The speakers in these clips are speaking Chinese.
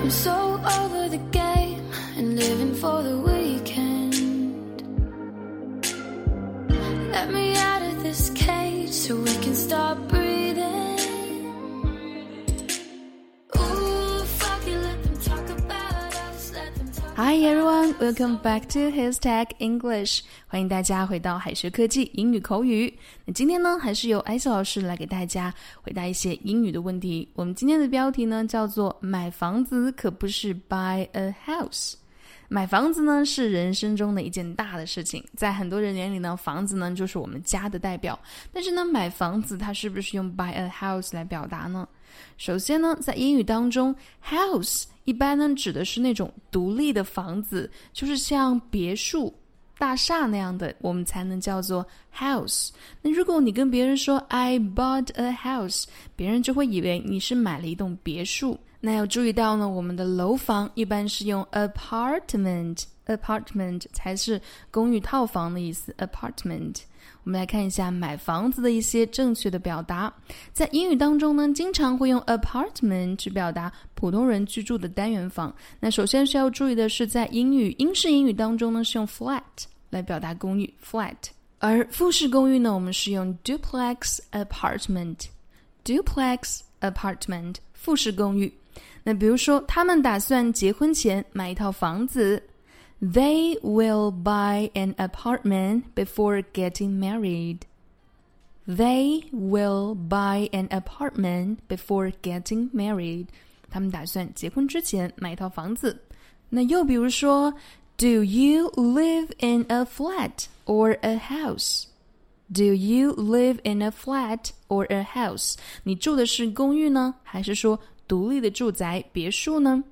I'm so over the game and living for the weekend. Let me out of this cage so we can stop Hi everyone, welcome back to His Tech English。欢迎大家回到海学科技英语口语。那今天呢，还是由艾斯老师来给大家回答一些英语的问题。我们今天的标题呢，叫做“买房子可不是 buy a house”。买房子呢是人生中的一件大的事情，在很多人眼里呢，房子呢就是我们家的代表。但是呢，买房子它是不是用 buy a house 来表达呢？首先呢，在英语当中，house 一般呢指的是那种独立的房子，就是像别墅、大厦那样的，我们才能叫做 house。那如果你跟别人说 I bought a house，别人就会以为你是买了一栋别墅。那要注意到呢，我们的楼房一般是用 apartment，apartment 才是公寓套房的意思，apartment。我们来看一下买房子的一些正确的表达。在英语当中呢，经常会用 apartment 去表达普通人居住的单元房。那首先需要注意的是，在英语英式英语当中呢，是用 flat 来表达公寓 flat，而复式公寓呢，我们是用 duplex apartment，duplex apartment 复式公寓。那比如说，他们打算结婚前买一套房子。They will buy an apartment before getting married. They will buy an apartment before getting married. 他们打算结婚之前买一套房子。那又比如说，Do you live in a flat or a house? Do you live in a flat or a house? 你住的是公寓呢，还是说 独立的住宅别墅呢？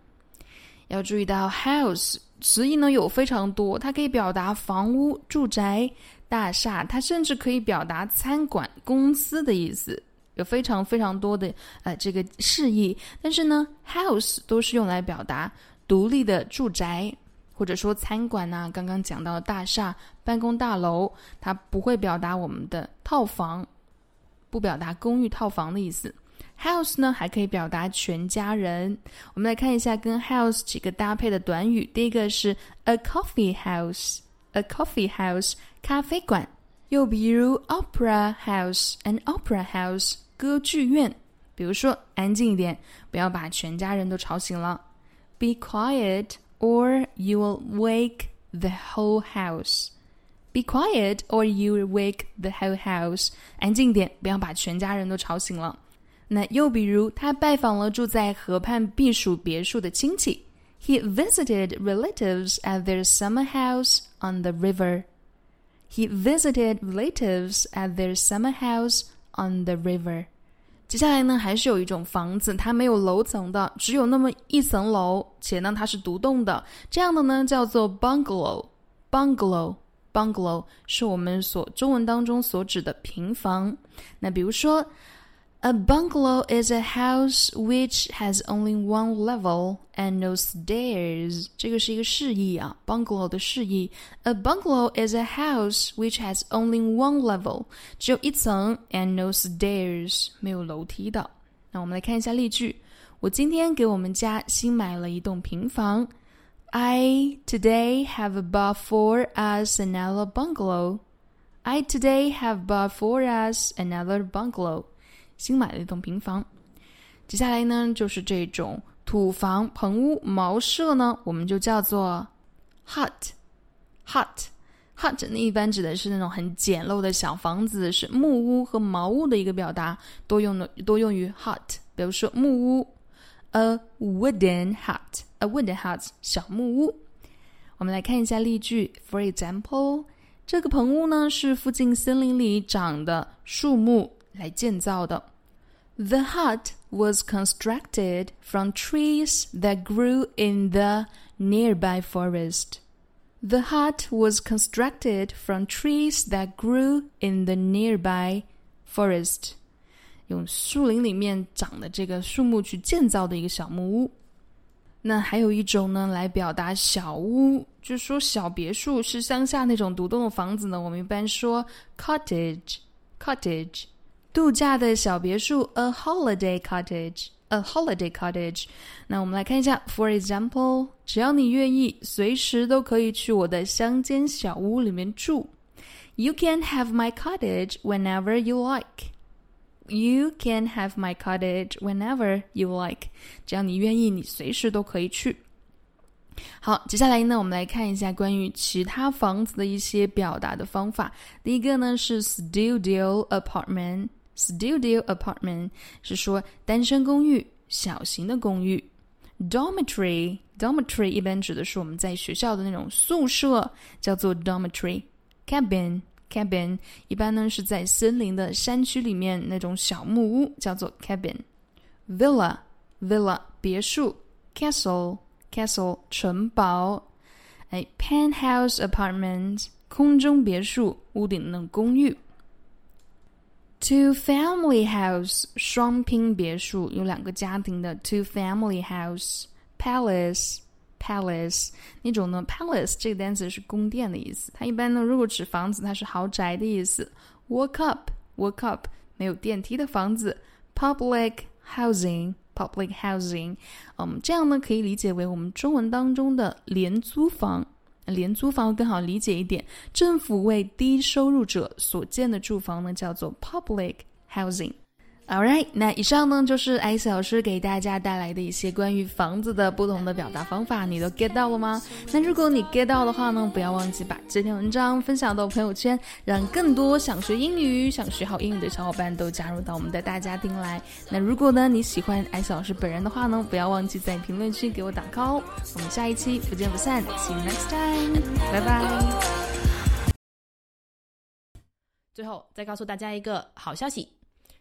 要注意到 house 词义呢有非常多，它可以表达房屋、住宅、大厦，它甚至可以表达餐馆、公司的意思，有非常非常多的呃这个释义。但是呢，house 都是用来表达独立的住宅，或者说餐馆呐、刚刚讲到的大厦、办公大楼，它不会表达我们的套房，不表达公寓套房的意思。House 呢，还可以表达全家人。我们来看一下跟 house 几个搭配的短语。第一个是 a coffee house，a coffee house 咖啡馆。又比如 opera house，an opera house 歌剧院。比如说，安静一点，不要把全家人都吵醒了。Be quiet, or you will wake the whole house. Be quiet, or you will wake the whole house. 安静点，不要把全家人都吵醒了。 那又比如，他拜访了住在河畔避暑别墅的亲戚。He visited relatives at their summer house on the river. He visited relatives at their summer house on the river. 接下来呢，还是有一种房子，它没有楼层的，只有那么一层楼，且呢它是独栋的。这样的呢叫做 bungalow。bungalow，bungalow 是我们所中文当中所指的平房。那比如说。A bungalow is a house which has only one level and no stairs. 这个是一个释义啊，bungalow 的释义。A bungalow is a house which has only one level，只有一层，and no stairs，没有楼梯的。那我们来看一下例句。我今天给我们家新买了一栋平房。I today have bought for us another bungalow. I today have bought for us another bungalow. 新买的一栋平房。接下来呢，就是这种土房、棚屋、茅舍呢，我们就叫做 hut。hut hut 那一般指的是那种很简陋的小房子，是木屋和茅屋的一个表达，多用的多用于 hut。比如说木屋，a wooden hut，a wooden hut 小木屋。我们来看一下例句，For example，这个棚屋呢是附近森林里长的树木。来建造的。The hut was constructed from trees that grew in the nearby forest. The hut was constructed from trees that grew in the nearby forest. 用树林里面长的这个树木去建造的一个小木屋。那还有一种呢，来表达小屋，就是说小别墅是乡下那种独栋的房子呢。我们一般说 cottage，cottage。 度假的小别墅，a holiday cottage，a holiday cottage。那我们来看一下，for example，只要你愿意，随时都可以去我的乡间小屋里面住。You can have my cottage whenever you like. You can have my cottage whenever you like. 只要你愿意，你随时都可以去。好，接下来呢，我们来看一下关于其他房子的一些表达的方法。第一个呢是 studio Studio apartment 是说单身公寓、小型的公寓。dormitory，dormitory 一般指的是我们在学校的那种宿舍，叫做 dormitory。cabin，cabin 一般呢是在森林的山区里面那种小木屋，叫做 cabin。villa，villa 别墅。castle。castle 城堡，哎，penthouse apartment 空中别墅，屋顶的公寓。Two family house 双拼别墅，有两个家庭的 two family house。Palace palace 那种呢，palace 这个单词是宫殿的意思，它一般呢如果指房子，它是豪宅的意思。Walk up walk up 没有电梯的房子。Public housing。public housing，嗯，这样呢可以理解为我们中文当中的廉租房。廉租房更好理解一点，政府为低收入者所建的住房呢叫做 public housing。All right，那以上呢就是艾斯老师给大家带来的一些关于房子的不同的表达方法，你都 get 到了吗？那如果你 get 到的话呢，不要忘记把这篇文章分享到朋友圈，让更多想学英语、想学好英语的小伙伴都加入到我们的大家庭来。那如果呢你喜欢艾斯老师本人的话呢，不要忘记在评论区给我打 call。我们下一期不见不散，See you next time，拜拜。最后再告诉大家一个好消息。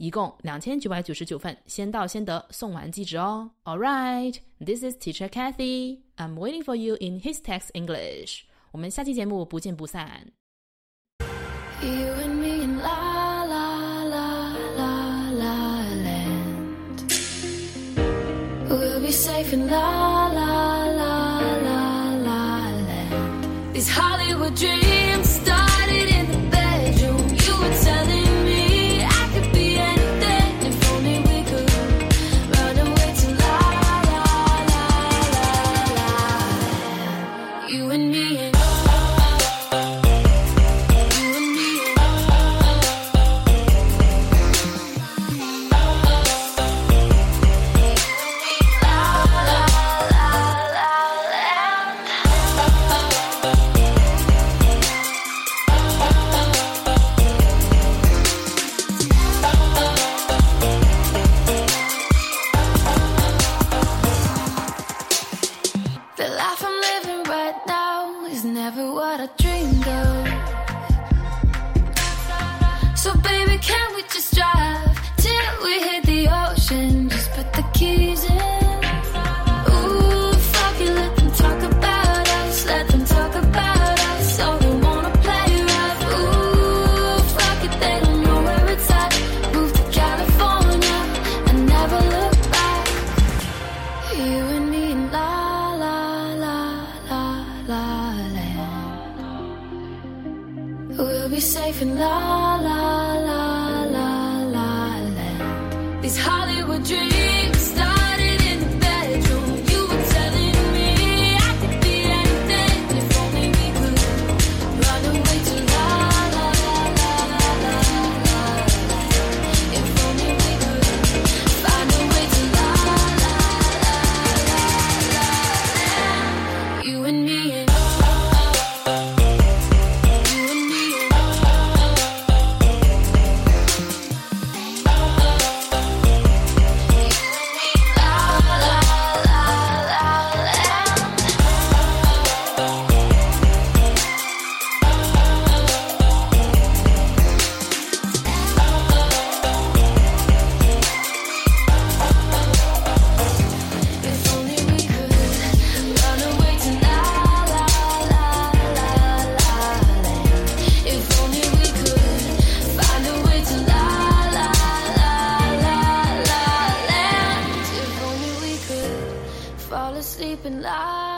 一共两千九百九十九份，先到先得，送完即止哦。All right, this is Teacher Kathy. I'm waiting for you in His Text English. 我们下期节目不见不散。Is never what I dreamed of. So baby, can we just drive till we hit the ocean? Just put the keys These Hollywood dreams sleeping la